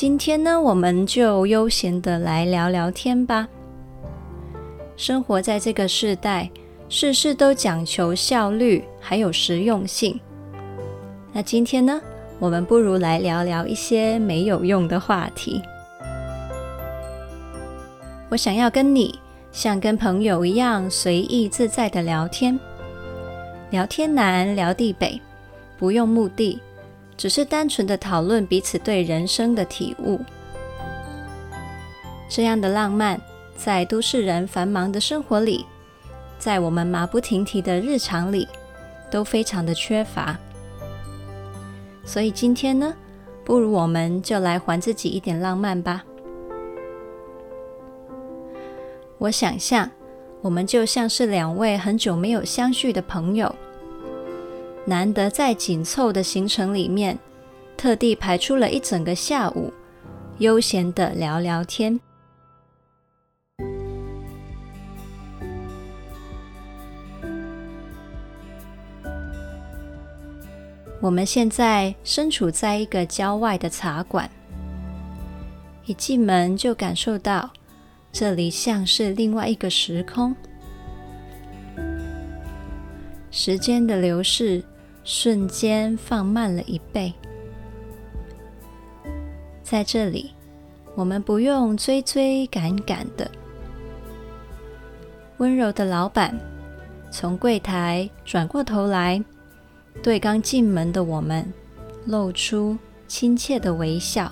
今天呢，我们就悠闲的来聊聊天吧。生活在这个时代，事事都讲求效率，还有实用性。那今天呢，我们不如来聊聊一些没有用的话题。我想要跟你像跟朋友一样随意自在的聊天，聊天南，聊地北，不用目的。只是单纯的讨论彼此对人生的体悟，这样的浪漫，在都市人繁忙的生活里，在我们马不停蹄的日常里，都非常的缺乏。所以今天呢，不如我们就来还自己一点浪漫吧。我想象，我们就像是两位很久没有相聚的朋友。难得在紧凑的行程里面，特地排出了一整个下午，悠闲的聊聊天。我们现在身处在一个郊外的茶馆，一进门就感受到这里像是另外一个时空，时间的流逝。瞬间放慢了一倍，在这里，我们不用追追赶赶的。温柔的老板从柜台转过头来，对刚进门的我们露出亲切的微笑，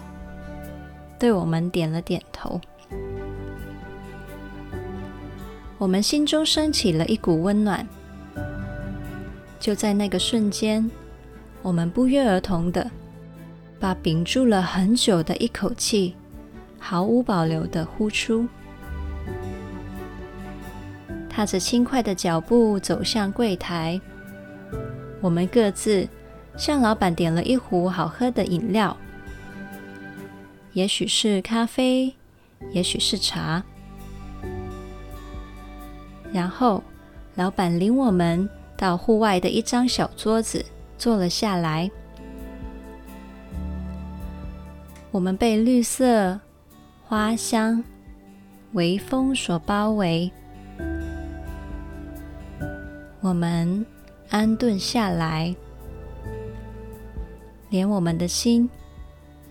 对我们点了点头。我们心中升起了一股温暖。就在那个瞬间，我们不约而同的把屏住了很久的一口气，毫无保留的呼出，踏着轻快的脚步走向柜台。我们各自向老板点了一壶好喝的饮料，也许是咖啡，也许是茶。然后，老板领我们。到户外的一张小桌子坐了下来，我们被绿色、花香、微风所包围，我们安顿下来，连我们的心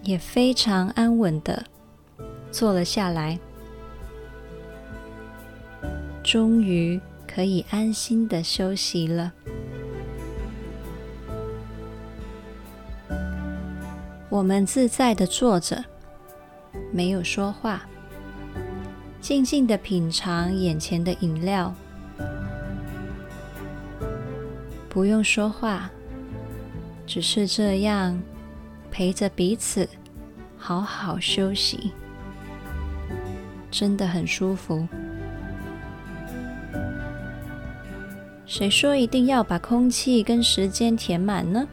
也非常安稳地坐了下来，终于。可以安心的休息了。我们自在的坐着，没有说话，静静的品尝眼前的饮料。不用说话，只是这样陪着彼此，好好休息，真的很舒服。谁说一定要把空气跟时间填满呢？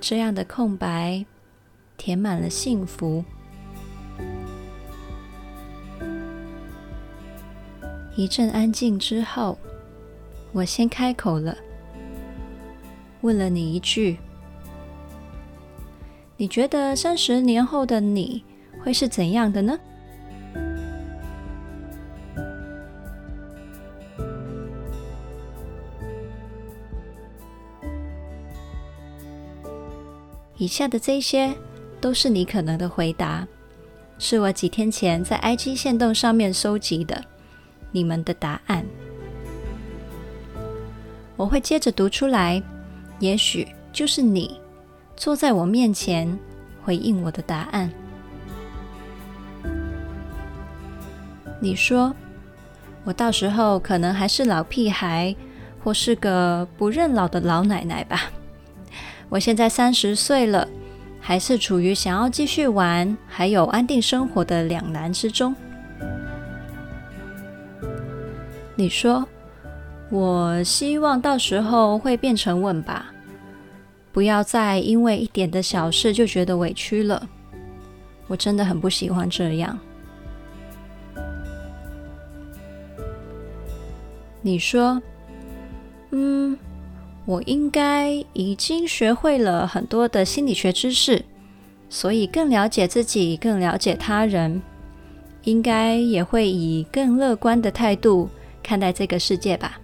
这样的空白填满了幸福。一阵安静之后，我先开口了，问了你一句：“你觉得三十年后的你会是怎样的呢？”以下的这些都是你可能的回答，是我几天前在 IG 线动上面收集的你们的答案。我会接着读出来，也许就是你坐在我面前回应我的答案。你说，我到时候可能还是老屁孩，或是个不认老的老奶奶吧。我现在三十岁了，还是处于想要继续玩，还有安定生活的两难之中？你说，我希望到时候会变沉稳吧，不要再因为一点的小事就觉得委屈了。我真的很不喜欢这样。你说，嗯，我应该已经学会了很多的心理学知识，所以更了解自己，更了解他人，应该也会以更乐观的态度看待这个世界吧？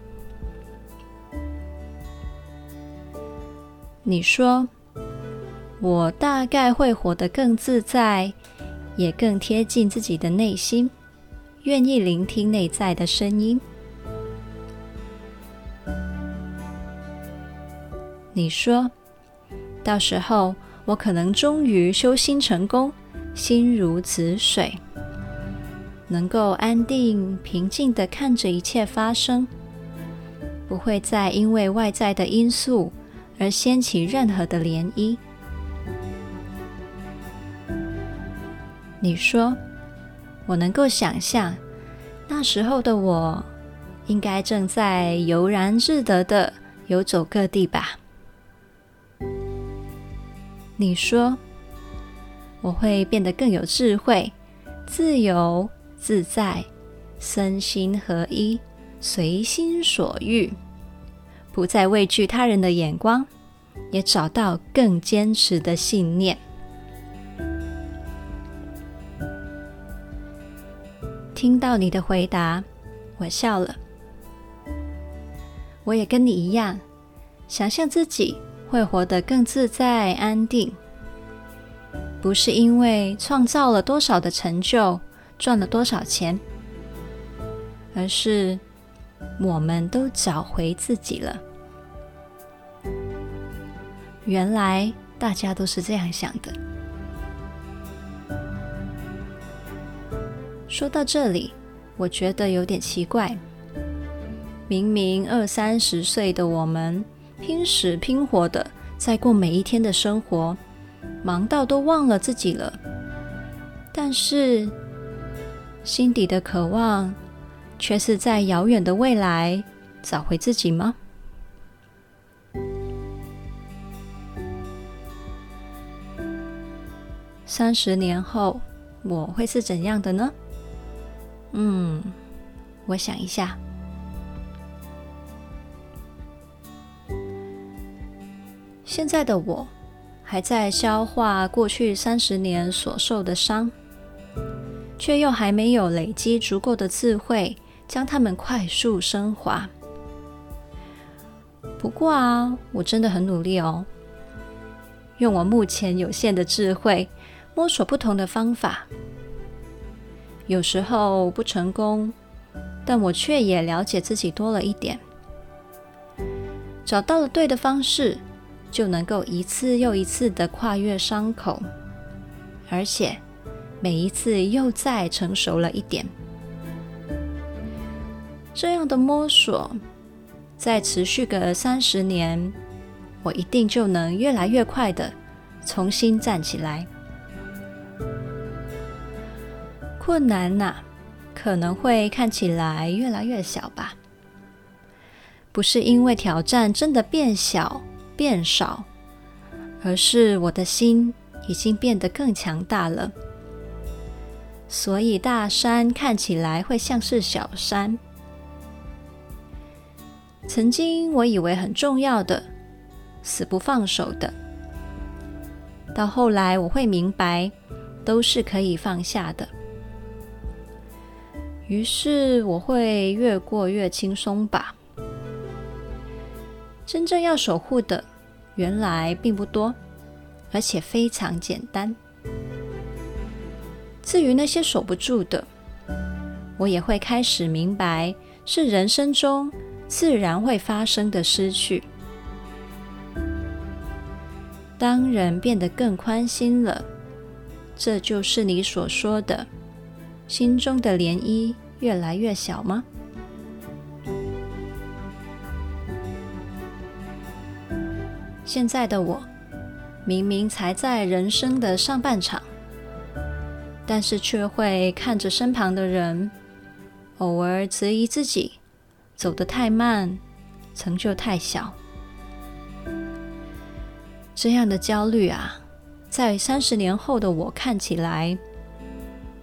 你说，我大概会活得更自在，也更贴近自己的内心，愿意聆听内在的声音。你说，到时候我可能终于修心成功，心如止水，能够安定平静的看着一切发生，不会再因为外在的因素而掀起任何的涟漪。你说，我能够想象那时候的我，应该正在悠然自得的游走各地吧。你说，我会变得更有智慧、自由自在、身心合一、随心所欲，不再畏惧他人的眼光，也找到更坚持的信念。听到你的回答，我笑了。我也跟你一样，想象自己。会活得更自在安定，不是因为创造了多少的成就，赚了多少钱，而是我们都找回自己了。原来大家都是这样想的。说到这里，我觉得有点奇怪，明明二三十岁的我们。拼死拼活的在过每一天的生活，忙到都忘了自己了。但是心底的渴望，却是在遥远的未来找回自己吗？三十年后，我会是怎样的呢？嗯，我想一下。现在的我还在消化过去三十年所受的伤，却又还没有累积足够的智慧，将它们快速升华。不过啊，我真的很努力哦，用我目前有限的智慧，摸索不同的方法。有时候不成功，但我却也了解自己多了一点，找到了对的方式。就能够一次又一次的跨越伤口，而且每一次又再成熟了一点。这样的摸索，再持续个三十年，我一定就能越来越快的重新站起来。困难呐，可能会看起来越来越小吧，不是因为挑战真的变小。变少，而是我的心已经变得更强大了，所以大山看起来会像是小山。曾经我以为很重要的、死不放手的，到后来我会明白，都是可以放下的。于是我会越过越轻松吧。真正要守护的，原来并不多，而且非常简单。至于那些守不住的，我也会开始明白，是人生中自然会发生的失去。当人变得更宽心了，这就是你所说的，心中的涟漪越来越小吗？现在的我明明才在人生的上半场，但是却会看着身旁的人，偶尔质疑自己走得太慢，成就太小。这样的焦虑啊，在三十年后的我看起来，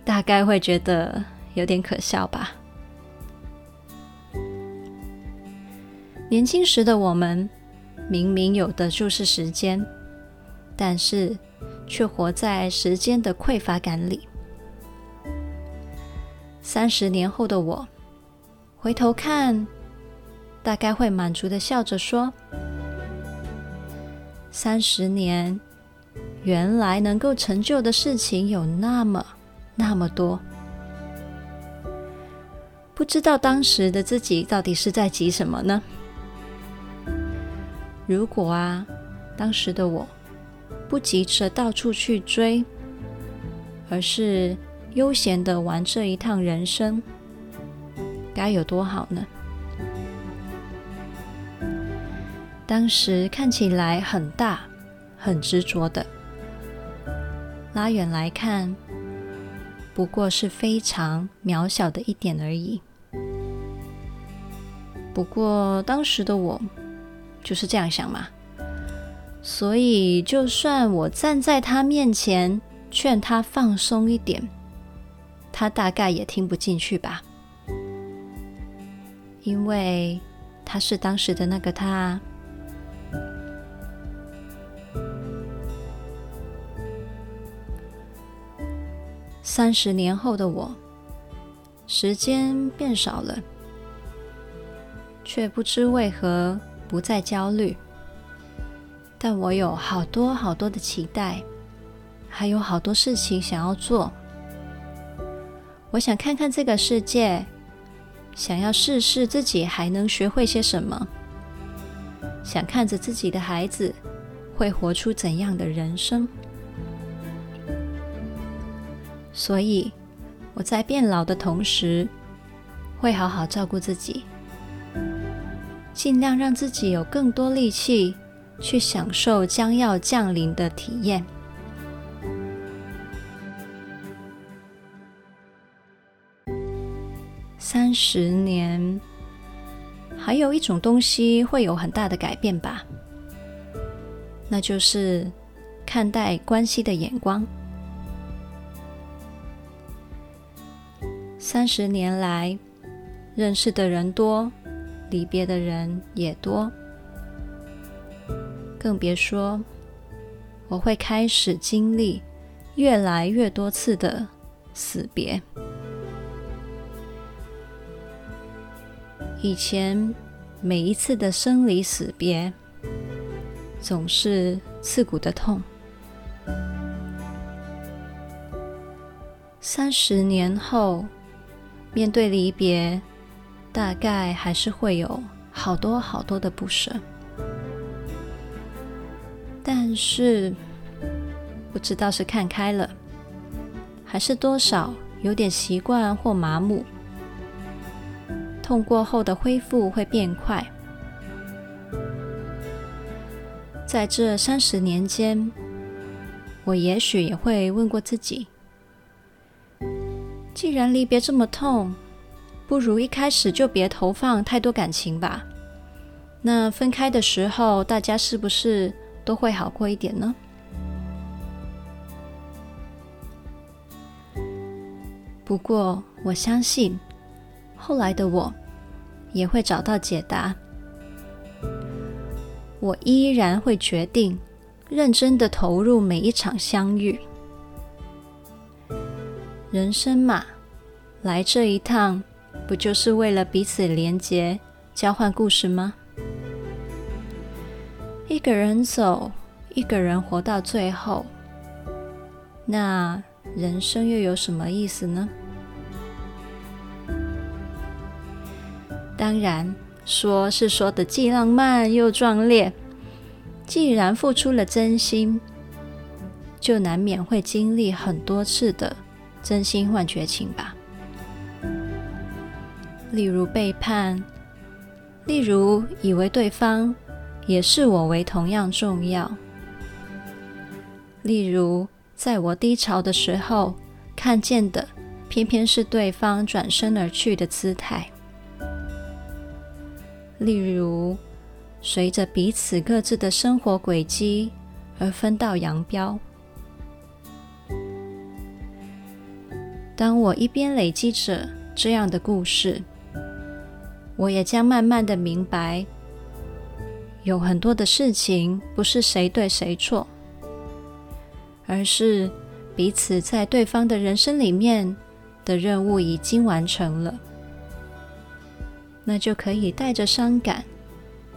大概会觉得有点可笑吧。年轻时的我们，明明有的就是时间，但是却活在时间的匮乏感里。三十年后的我，回头看，大概会满足的笑着说：“三十年，原来能够成就的事情有那么那么多。”不知道当时的自己到底是在急什么呢？如果啊，当时的我不急着到处去追，而是……悠闲的玩这一趟人生，该有多好呢？当时看起来很大、很执着的，拉远来看，不过是非常渺小的一点而已。不过当时的我就是这样想嘛，所以就算我站在他面前，劝他放松一点。他大概也听不进去吧，因为他是当时的那个他。三十年后的我，时间变少了，却不知为何不再焦虑。但我有好多好多的期待，还有好多事情想要做。我想看看这个世界，想要试试自己还能学会些什么，想看着自己的孩子会活出怎样的人生。所以我在变老的同时，会好好照顾自己，尽量让自己有更多力气去享受将要降临的体验。三十年，还有一种东西会有很大的改变吧，那就是看待关系的眼光。三十年来，认识的人多，离别的人也多，更别说我会开始经历越来越多次的死别。以前每一次的生离死别，总是刺骨的痛。三十年后，面对离别，大概还是会有好多好多的不舍。但是，不知道是看开了，还是多少有点习惯或麻木。痛过后的恢复会变快。在这三十年间，我也许也会问过自己：既然离别这么痛，不如一开始就别投放太多感情吧。那分开的时候，大家是不是都会好过一点呢？不过，我相信后来的我。也会找到解答。我依然会决定认真的投入每一场相遇。人生嘛，来这一趟，不就是为了彼此连结、交换故事吗？一个人走，一个人活到最后，那人生又有什么意思呢？当然，说是说的既浪漫又壮烈。既然付出了真心，就难免会经历很多次的真心换绝情吧。例如背叛，例如以为对方也视我为同样重要，例如，在我低潮的时候，看见的偏偏是对方转身而去的姿态；例如，随着彼此各自的生活轨迹而分道扬镳。当我一边累积着这样的故事，我也将慢慢的明白，有很多的事情不是谁对谁错，而是彼此在对方的人生里面的任务已经完成了，那就可以带着伤感，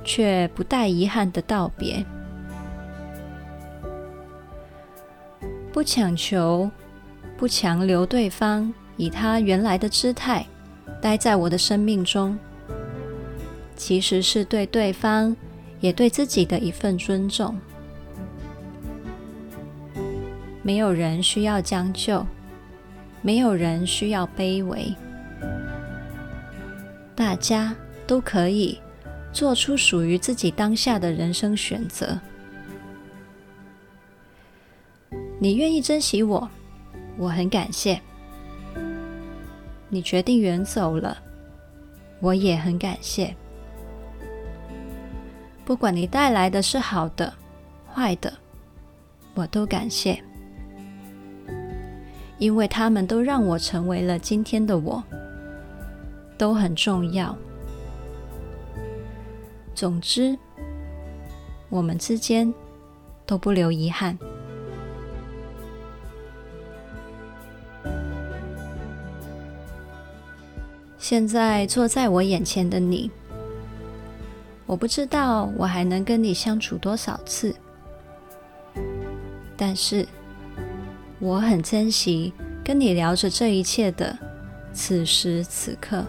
却不带遗憾的道别，不强求，不强留对方以他原来的姿态待在我的生命中。其实是对对方，也对自己的一份尊重。没有人需要将就，没有人需要卑微，大家都可以做出属于自己当下的人生选择。你愿意珍惜我，我很感谢。你决定远走了，我也很感谢。不管你带来的是好的、坏的，我都感谢，因为他们都让我成为了今天的我，都很重要。总之，我们之间都不留遗憾。现在坐在我眼前的你。我不知道我还能跟你相处多少次，但是我很珍惜跟你聊着这一切的此时此刻。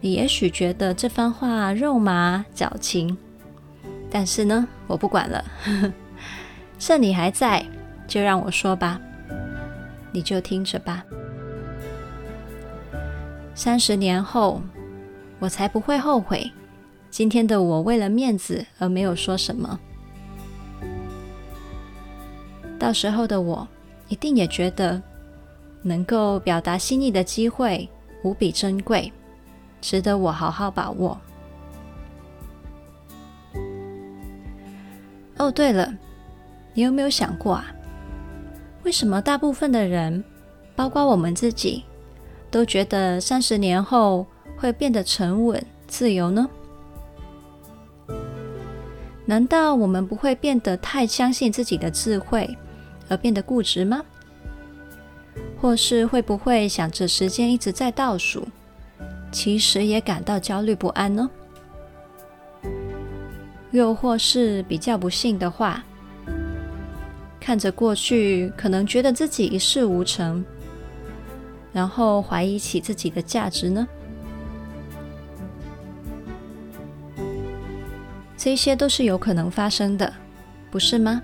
你也许觉得这番话肉麻矫情，但是呢，我不管了。趁你还在，就让我说吧，你就听着吧。三十年后。我才不会后悔，今天的我为了面子而没有说什么。到时候的我一定也觉得，能够表达心意的机会无比珍贵，值得我好好把握。哦，对了，你有没有想过啊？为什么大部分的人，包括我们自己，都觉得三十年后，会变得沉稳、自由呢？难道我们不会变得太相信自己的智慧，而变得固执吗？或是会不会想着时间一直在倒数，其实也感到焦虑不安呢？又或是比较不幸的话，看着过去，可能觉得自己一事无成，然后怀疑起自己的价值呢？这些都是有可能发生的，不是吗？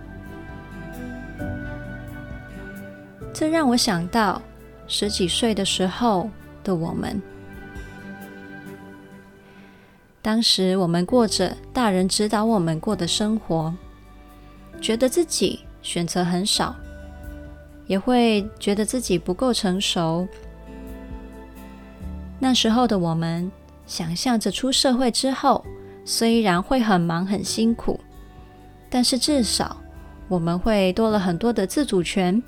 这让我想到十几岁的时候的我们。当时我们过着大人指导我们过的生活，觉得自己选择很少，也会觉得自己不够成熟。那时候的我们想象着出社会之后，虽然会很忙很辛苦，但是至少我们会多了很多的自主权，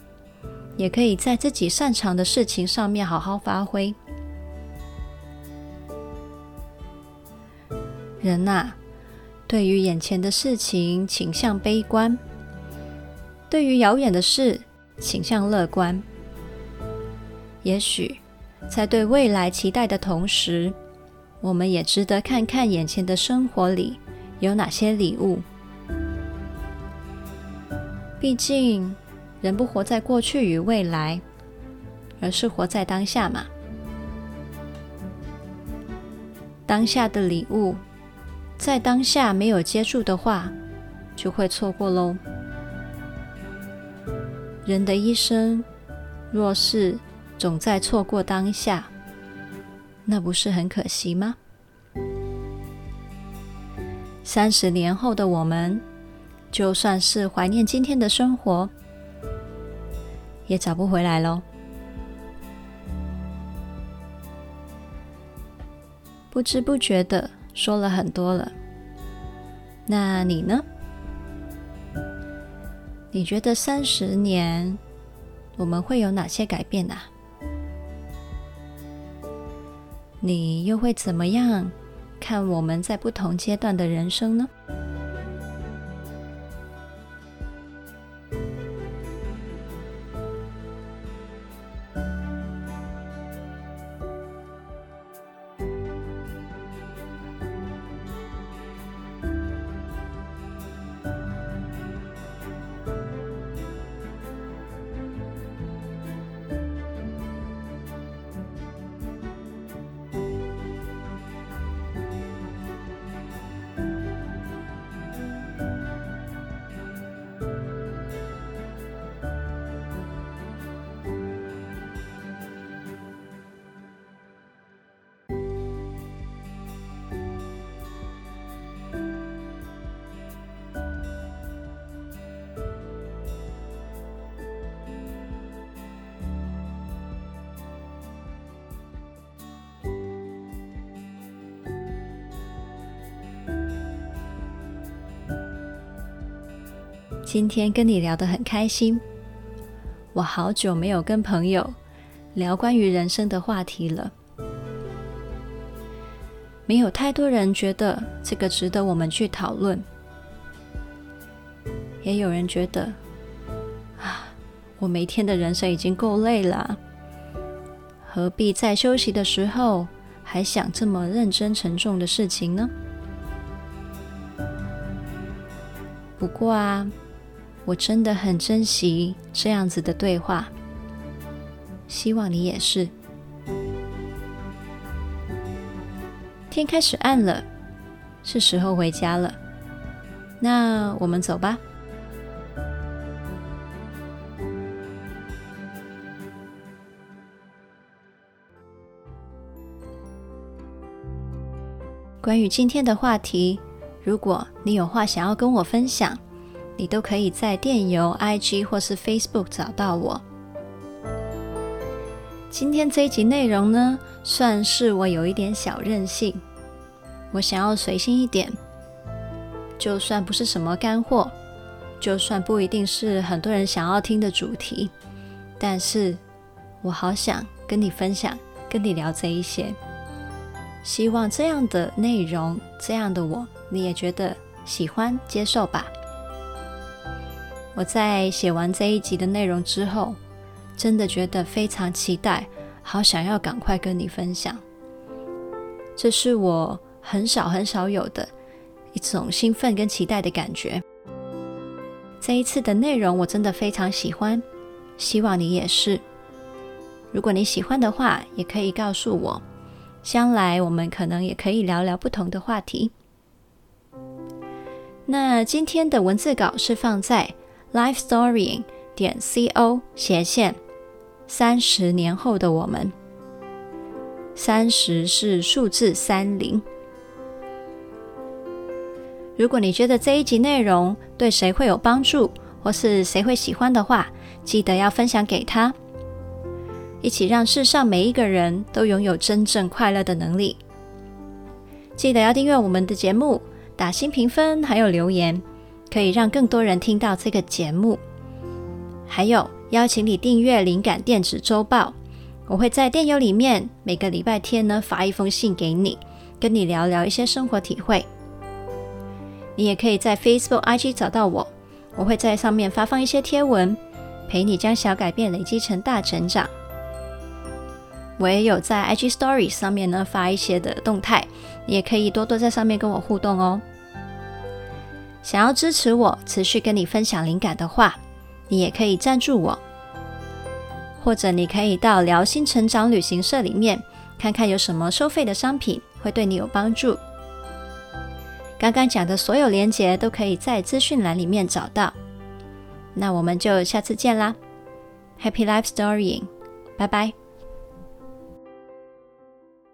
也可以在自己擅长的事情上面好好发挥。人呐，对于眼前的事情倾向悲观，对于遥远的事倾向乐观。也许在对未来期待的同时，我们也值得看看眼前的生活里有哪些礼物。毕竟，人不活在过去与未来，而是活在当下嘛。当下的礼物，在当下没有接住的话，就会错过喽。人的一生，若是总在错过当下，那不是很可惜吗？三十年后的我们，就算是怀念今天的生活，也找不回来喽。不知不觉的说了很多了，那你呢？你觉得三十年我们会有哪些改变啊？你又会怎么样看我们在不同阶段的人生呢？今天跟你聊得很开心，我好久没有跟朋友聊关于人生的话题了。没有太多人觉得这个值得我们去讨论，也有人觉得啊，我每天的人生已经够累了，何必在休息的时候还想这么认真沉重的事情呢？不过啊。我真的很珍惜这样子的对话，希望你也是。天开始暗了，是时候回家了。那我们走吧。关于今天的话题，如果你有话想要跟我分享，你都可以在电邮、IG 或是 Facebook 找到我。今天这一集内容呢，算是我有一点小任性，我想要随性一点。就算不是什么干货，就算不一定是很多人想要听的主题，但是我好想跟你分享，跟你聊这一些。希望这样的内容，这样的我，你也觉得喜欢、接受吧。我在写完这一集的内容之后，真的觉得非常期待，好想要赶快跟你分享。这是我很少很少有的一种兴奋跟期待的感觉。这一次的内容我真的非常喜欢，希望你也是。如果你喜欢的话，也可以告诉我，将来我们可能也可以聊聊不同的话题。那今天的文字稿是放在。Lifestorying 点 co 斜线三十年后的我们，三十是数字三零。如果你觉得这一集内容对谁会有帮助，或是谁会喜欢的话，记得要分享给他，一起让世上每一个人都拥有真正快乐的能力。记得要订阅我们的节目，打新评分，还有留言。可以让更多人听到这个节目，还有邀请你订阅灵感电子周报。我会在电邮里面每个礼拜天呢发一封信给你，跟你聊聊一些生活体会。你也可以在 Facebook、IG 找到我，我会在上面发放一些贴文，陪你将小改变累积成大成长。我也有在 IG Story 上面呢发一些的动态，你也可以多多在上面跟我互动哦。想要支持我持续跟你分享灵感的话，你也可以赞助我，或者你可以到疗心成长旅行社里面看看有什么收费的商品会对你有帮助。刚刚讲的所有连结都可以在资讯栏里面找到。那我们就下次见啦，Happy Life Story，拜拜。